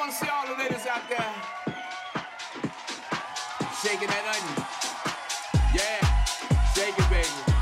want to see all the ladies out there shaking that onion. Yeah, shake it, baby.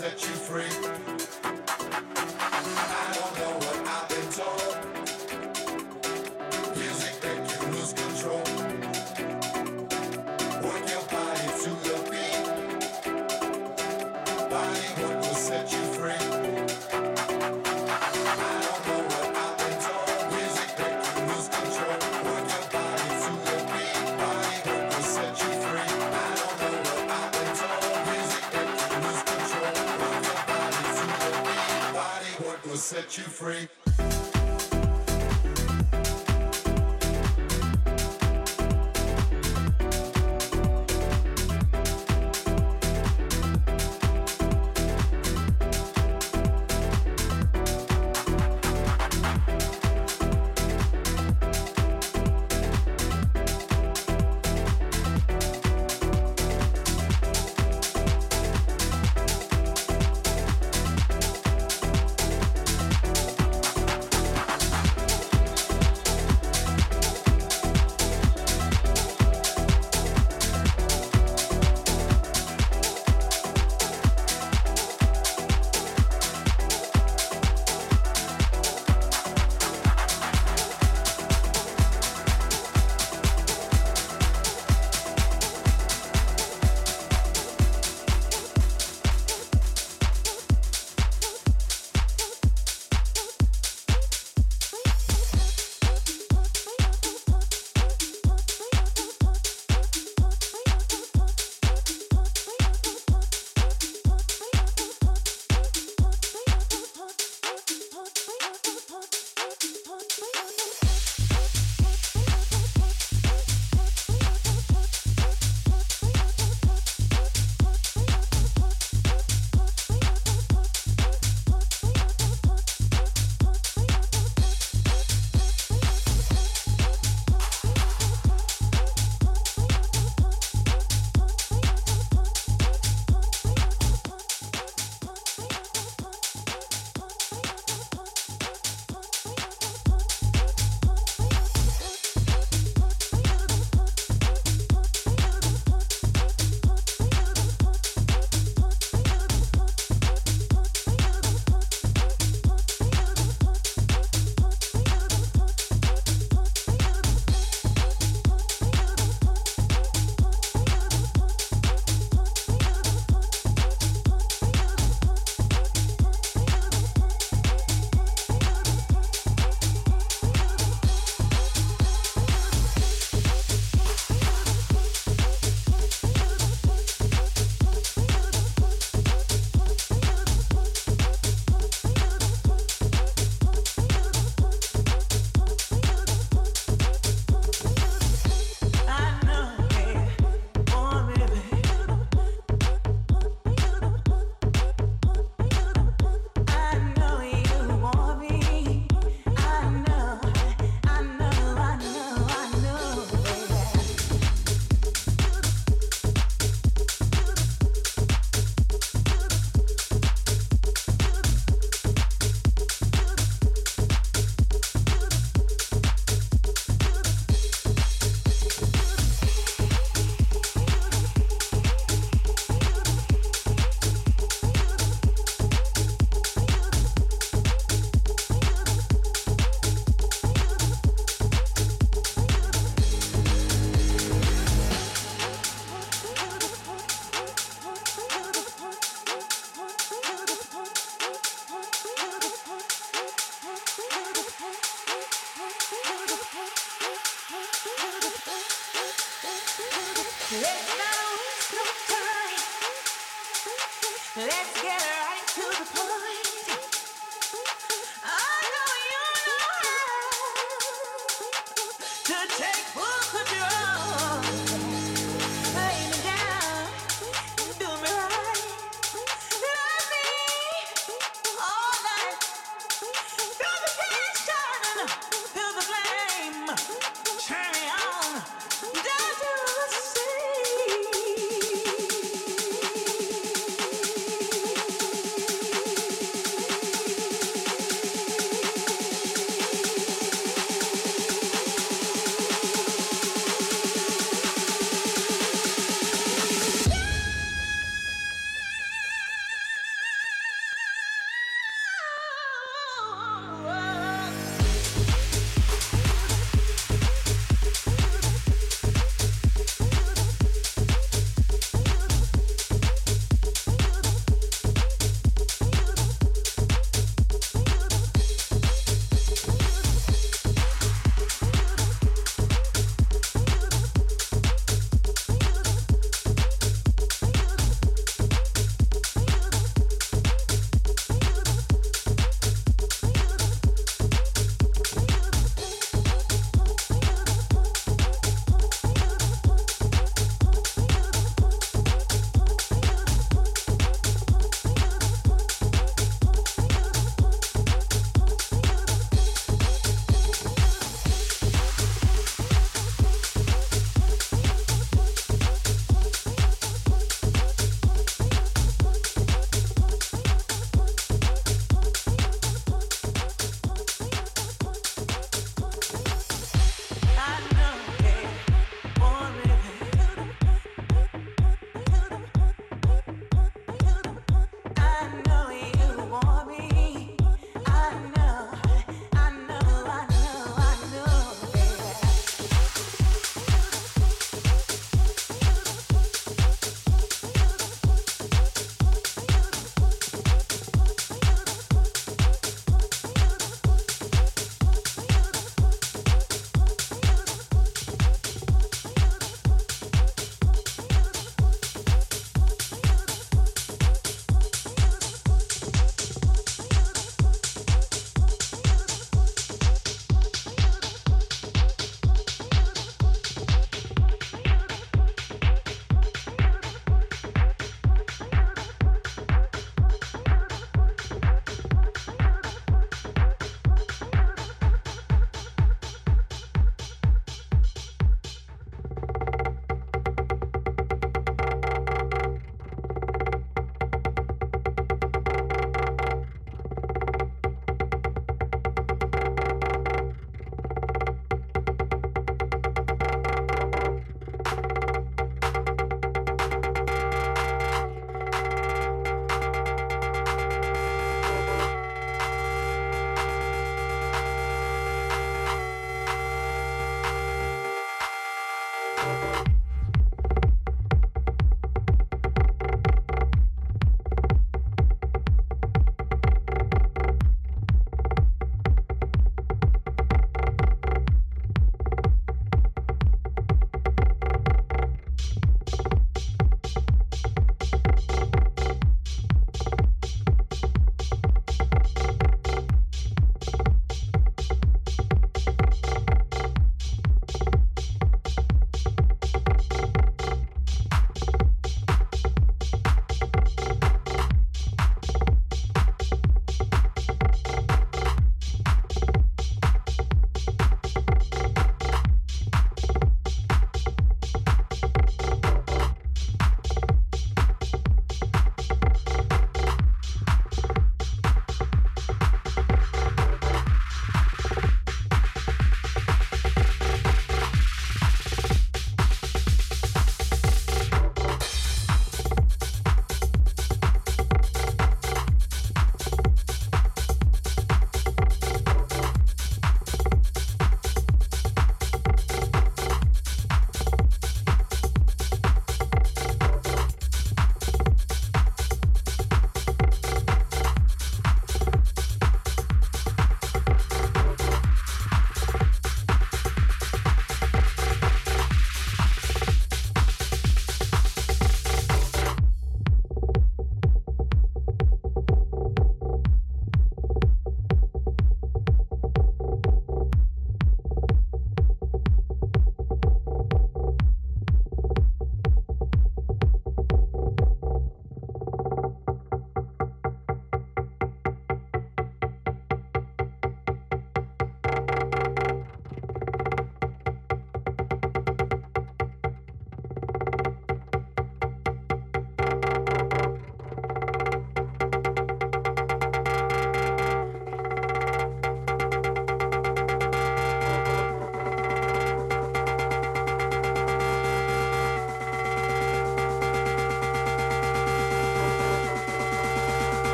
set you free. set you free.